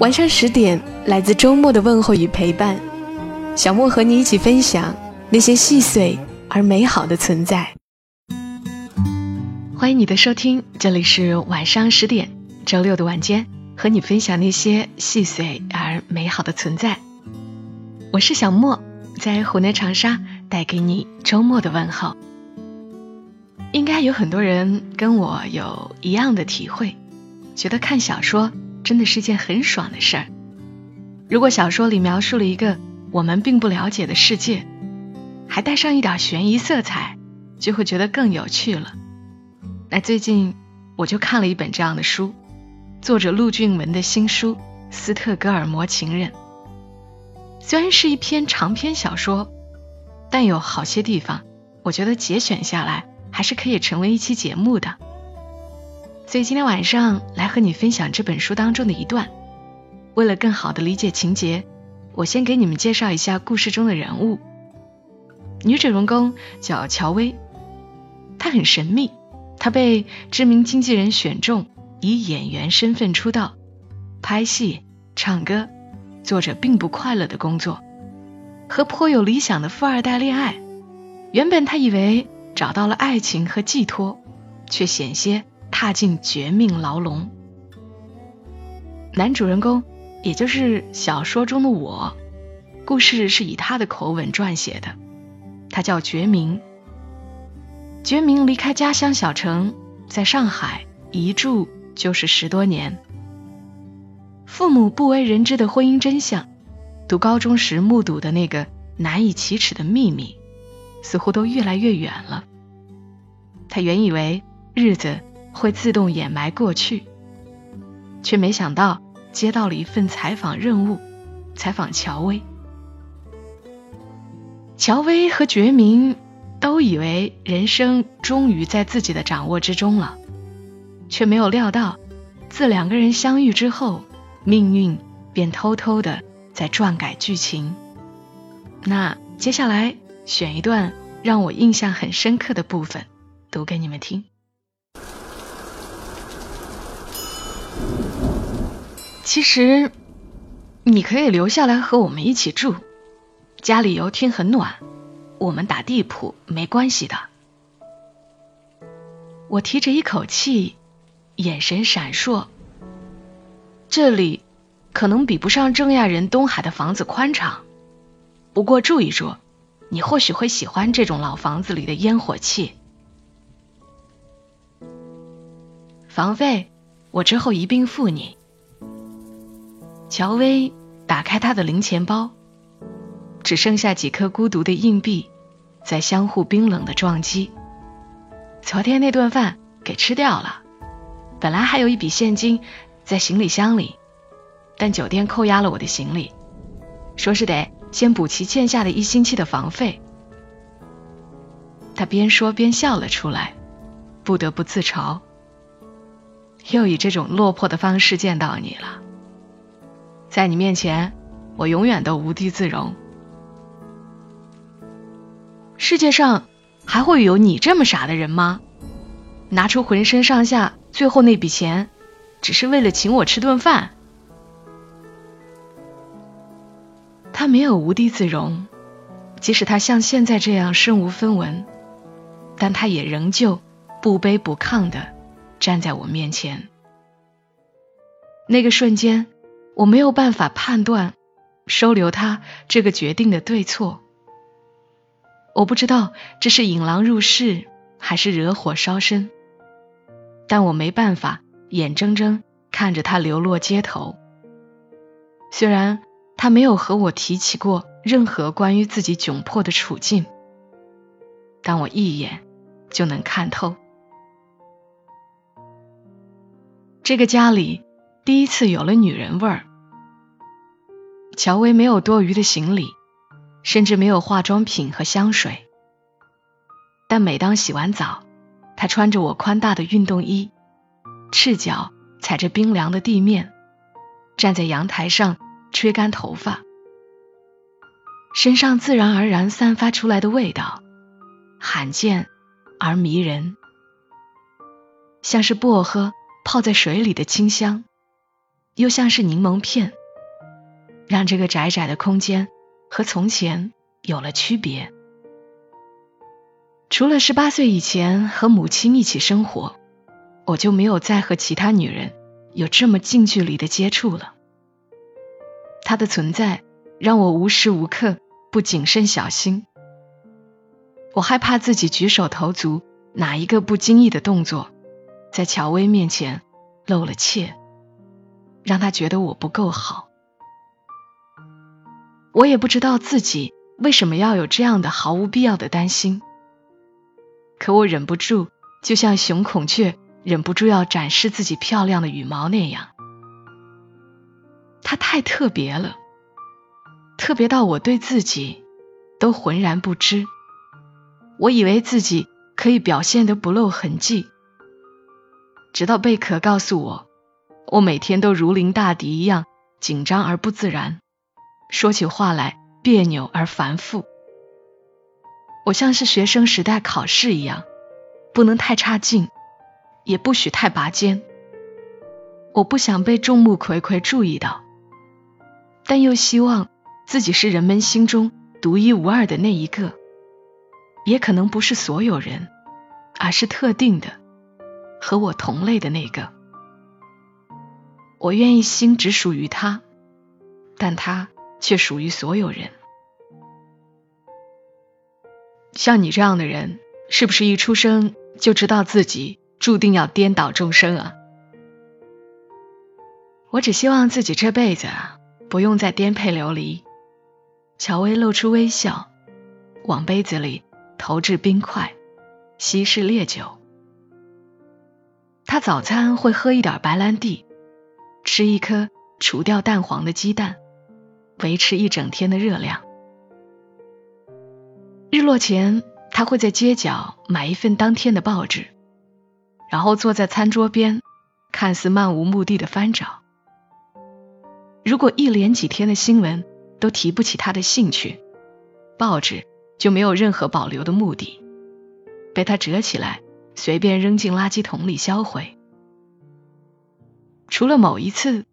晚上十点，来自周末的问候与陪伴，小莫和你一起分享那些细碎而美好的存在。欢迎你的收听，这里是晚上十点，周六的晚间，和你分享那些细碎而美好的存在。我是小莫，在湖南长沙带给你周末的问候。应该有很多人跟我有一样的体会，觉得看小说。真的是件很爽的事儿。如果小说里描述了一个我们并不了解的世界，还带上一点悬疑色彩，就会觉得更有趣了。那最近我就看了一本这样的书，作者陆俊文的新书《斯特哥尔摩情人》。虽然是一篇长篇小说，但有好些地方，我觉得节选下来还是可以成为一期节目的。所以今天晚上来和你分享这本书当中的一段。为了更好的理解情节，我先给你们介绍一下故事中的人物。女主人公叫乔薇，她很神秘，她被知名经纪人选中，以演员身份出道，拍戏、唱歌，做着并不快乐的工作，和颇有理想的富二代恋爱。原本她以为找到了爱情和寄托，却险些。踏进绝命牢笼。男主人公，也就是小说中的我，故事是以他的口吻撰写的。他叫觉明。觉明离开家乡小城，在上海一住就是十多年。父母不为人知的婚姻真相，读高中时目睹的那个难以启齿的秘密，似乎都越来越远了。他原以为日子。会自动掩埋过去，却没想到接到了一份采访任务，采访乔薇。乔薇和觉明都以为人生终于在自己的掌握之中了，却没有料到，自两个人相遇之后，命运便偷偷的在撰改剧情。那接下来选一段让我印象很深刻的部分，读给你们听。其实，你可以留下来和我们一起住，家里油汀很暖，我们打地铺没关系的。我提着一口气，眼神闪烁。这里可能比不上郑亚人东海的房子宽敞，不过住一住，你或许会喜欢这种老房子里的烟火气。房费我之后一并付你。乔薇打开他的零钱包，只剩下几颗孤独的硬币，在相互冰冷的撞击。昨天那顿饭给吃掉了，本来还有一笔现金在行李箱里，但酒店扣押了我的行李，说是得先补齐欠下的一星期的房费。他边说边笑了出来，不得不自嘲，又以这种落魄的方式见到你了。在你面前，我永远都无地自容。世界上还会有你这么傻的人吗？拿出浑身上下最后那笔钱，只是为了请我吃顿饭？他没有无地自容，即使他像现在这样身无分文，但他也仍旧不卑不亢的站在我面前。那个瞬间。我没有办法判断收留他这个决定的对错。我不知道这是引狼入室还是惹火烧身，但我没办法眼睁睁看着他流落街头。虽然他没有和我提起过任何关于自己窘迫的处境，但我一眼就能看透。这个家里。第一次有了女人味儿。乔薇没有多余的行李，甚至没有化妆品和香水。但每当洗完澡，她穿着我宽大的运动衣，赤脚踩着冰凉的地面，站在阳台上吹干头发，身上自然而然散发出来的味道，罕见而迷人，像是薄荷泡在水里的清香，又像是柠檬片，让这个窄窄的空间和从前有了区别。除了十八岁以前和母亲一起生活，我就没有再和其他女人有这么近距离的接触了。她的存在让我无时无刻不谨慎小心，我害怕自己举手投足哪一个不经意的动作，在乔薇面前露了怯，让她觉得我不够好。我也不知道自己为什么要有这样的毫无必要的担心。可我忍不住，就像雄孔雀忍不住要展示自己漂亮的羽毛那样。它太特别了，特别到我对自己都浑然不知。我以为自己可以表现得不露痕迹，直到贝壳告诉我，我每天都如临大敌一样紧张而不自然，说起话来别扭而繁复。我像是学生时代考试一样，不能太差劲，也不许太拔尖。我不想被众目睽睽注意到，但又希望自己是人们心中独一无二的那一个，也可能不是所有人，而是特定的，和我同类的那个。我愿意心只属于他，但他却属于所有人。像你这样的人，是不是一出生就知道自己注定要颠倒众生啊？我只希望自己这辈子不用再颠沛流离。乔薇露出微笑，往杯子里投掷冰块，稀释烈酒。他早餐会喝一点白兰地，吃一颗除掉蛋黄的鸡蛋，维持一整天的热量。日落前，他会在街角买一份当天的报纸，然后坐在餐桌边，看似漫无目的的翻找。如果一连几天的新闻都提不起他的兴趣，报纸就没有任何保留的目的，被他折起来，随便扔进垃圾桶里销毁。除了某一次，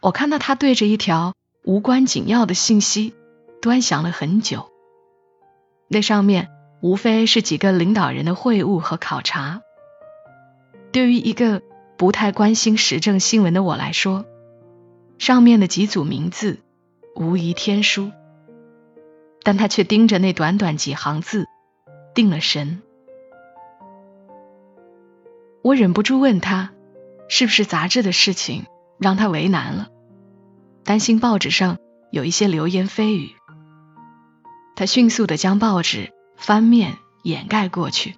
我看到他对着一条无关紧要的信息端详了很久。那上面无非是几个领导人的会晤和考察。对于一个不太关心时政新闻的我来说，上面的几组名字无疑天书。但他却盯着那短短几行字，定了神。我忍不住问他，是不是杂志的事情让他为难了，担心报纸上有一些流言蜚语。他迅速的将报纸翻面掩盖过去，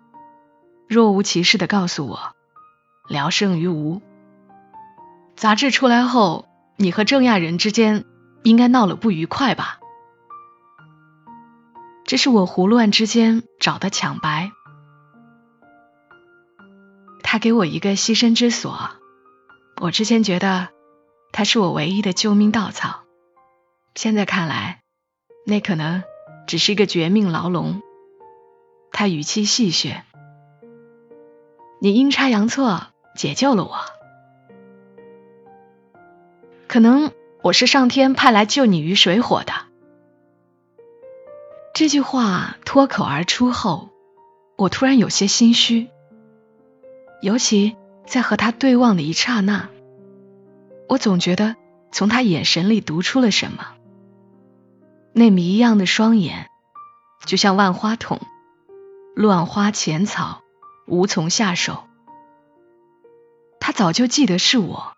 若无其事的告诉我：“聊胜于无。”杂志出来后，你和郑亚人之间应该闹了不愉快吧？这是我胡乱之间找的抢白。他给我一个栖身之所，我之前觉得他是我唯一的救命稻草，现在看来，那可能。只是一个绝命牢笼。他语气戏谑：“你阴差阳错解救了我，可能我是上天派来救你于水火的。”这句话脱口而出后，我突然有些心虚，尤其在和他对望的一刹那，我总觉得从他眼神里读出了什么。那谜一样的双眼，就像万花筒，乱花浅草，无从下手。他早就记得是我，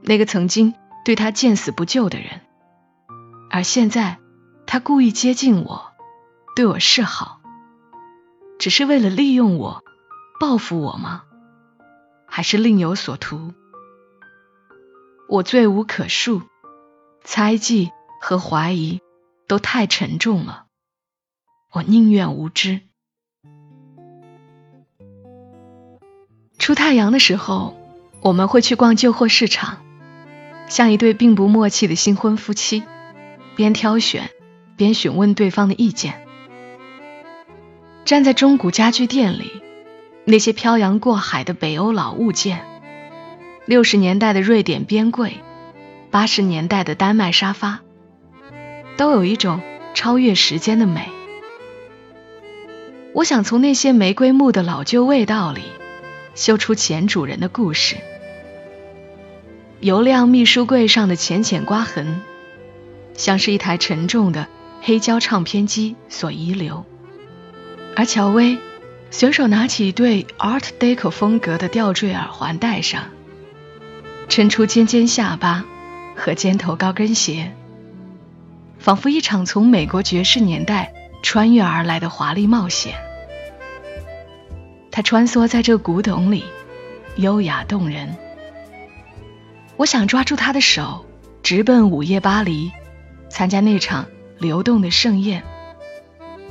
那个曾经对他见死不救的人，而现在他故意接近我，对我示好，只是为了利用我，报复我吗？还是另有所图？我罪无可恕，猜忌和怀疑都太沉重了，我宁愿无知。出太阳的时候，我们会去逛旧货市场，像一对并不默契的新婚夫妻，边挑选边询问对方的意见。站在中古家具店里，那些漂洋过海的北欧老物件，六十年代的瑞典边柜，八十年代的丹麦沙发，都有一种超越时间的美。我想从那些玫瑰木的老旧味道里，修出前主人的故事。油亮秘书柜上的浅浅刮痕，像是一台沉重的黑胶唱片机所遗留。而乔薇随手拿起一对 Art Deco 风格的吊坠耳环戴上，衬出尖尖下巴和尖头高跟鞋，仿佛一场从美国爵士年代穿越而来的华丽冒险。她穿梭在这古董里，优雅动人。我想抓住她的手，直奔午夜巴黎，参加那场流动的盛宴，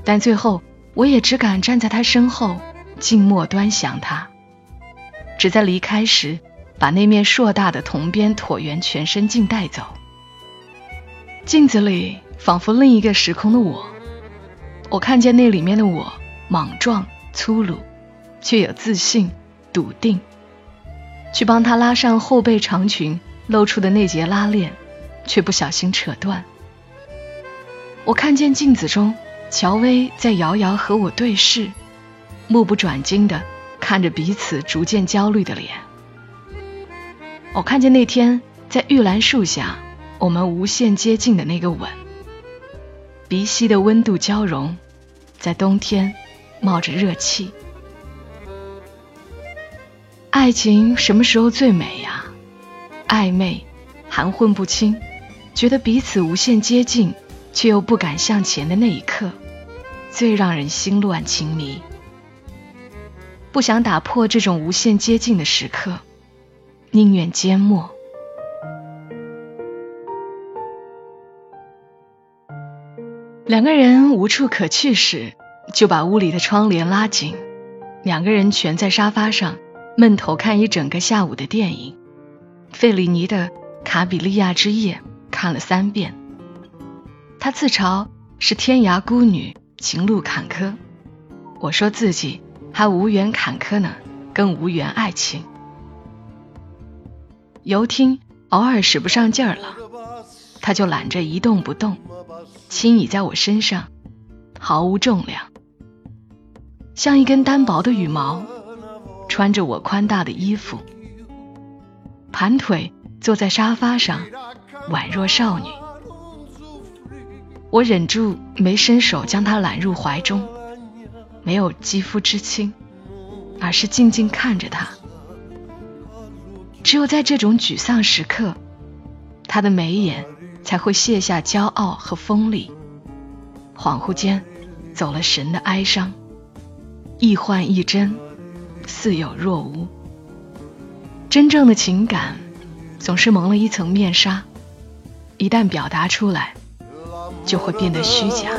但最后。我也只敢站在他身后，静默端详他。只在离开时，把那面硕大的铜边椭圆全身镜带走。镜子里仿佛另一个时空的我，我看见那里面的我，莽撞、粗鲁，却有自信、笃定。去帮他拉上后背长裙露出的那节拉链，却不小心扯断。我看见镜子中。乔薇在遥遥和我对视，目不转睛的看着彼此逐渐焦虑的脸。我看见那天在玉兰树下，我们无限接近的那个吻，鼻息的温度交融，在冬天冒着热气。爱情什么时候最美呀？暧昧，含混不清，觉得彼此无限接近，却又不敢向前的那一刻。最让人心乱情迷，不想打破这种无限接近的时刻，宁愿缄默。两个人无处可去时，就把屋里的窗帘拉紧，两个人蜷在沙发上，闷头看一整个下午的电影。费里尼的《卡比利亚之夜》看了三遍，他自嘲是天涯孤女。情路坎坷，我说自己还无缘坎坷呢，更无缘爱情。游艇偶尔使不上劲儿了，他就懒着一动不动，轻倚在我身上，毫无重量，像一根单薄的羽毛，穿着我宽大的衣服，盘腿坐在沙发上，宛若少女。我忍住没伸手将他揽入怀中，没有肌肤之亲，而是静静看着他。只有在这种沮丧时刻，他的眉眼才会卸下骄傲和锋利，恍惚间走了神的哀伤，亦幻亦真，似有若无。真正的情感总是蒙了一层面纱，一旦表达出来。就会变得虚假。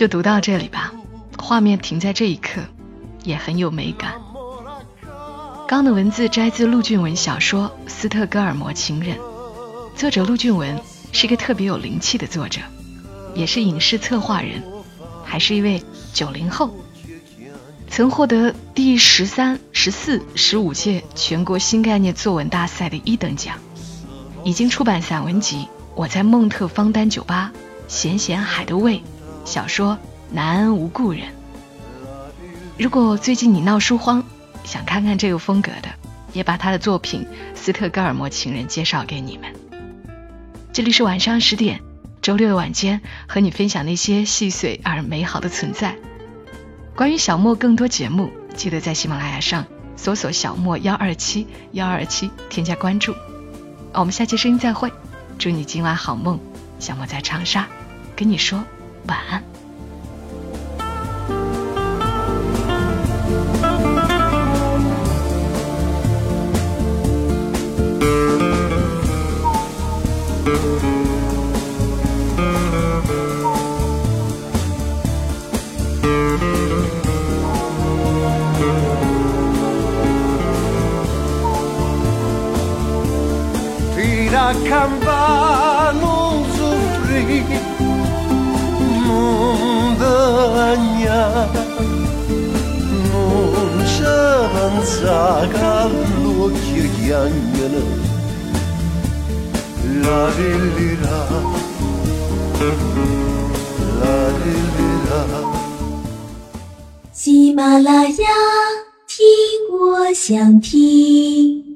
就读到这里吧。画面停在这一刻，也很有美感。刚的文字摘自陆俊文小说《斯特哥尔摩情人》，作者陆俊文是一个特别有灵气的作者，也是影视策划人，还是一位九零后。曾获得第十三、十四、十五届全国新概念作文大赛的一等奖，已经出版散文集《我在孟特方丹酒吧》《咸咸海的味》，小说《南无故人》。如果最近你闹书荒，想看看这个风格的，也把他的作品《斯特哥尔摩情人》介绍给你们。这里是晚上十点，周六的晚间，和你分享那些细碎而美好的存在。关于小莫更多节目，记得在喜马拉雅上搜索“小莫幺二七幺二七”，添加关注。我们下期声音再会，祝你今晚好梦。小莫在长沙，跟你说晚安。pinacamba non soffrire Nuncaman zagallo kiryanyanı La li li la La li li la 喜马拉雅，听我想听。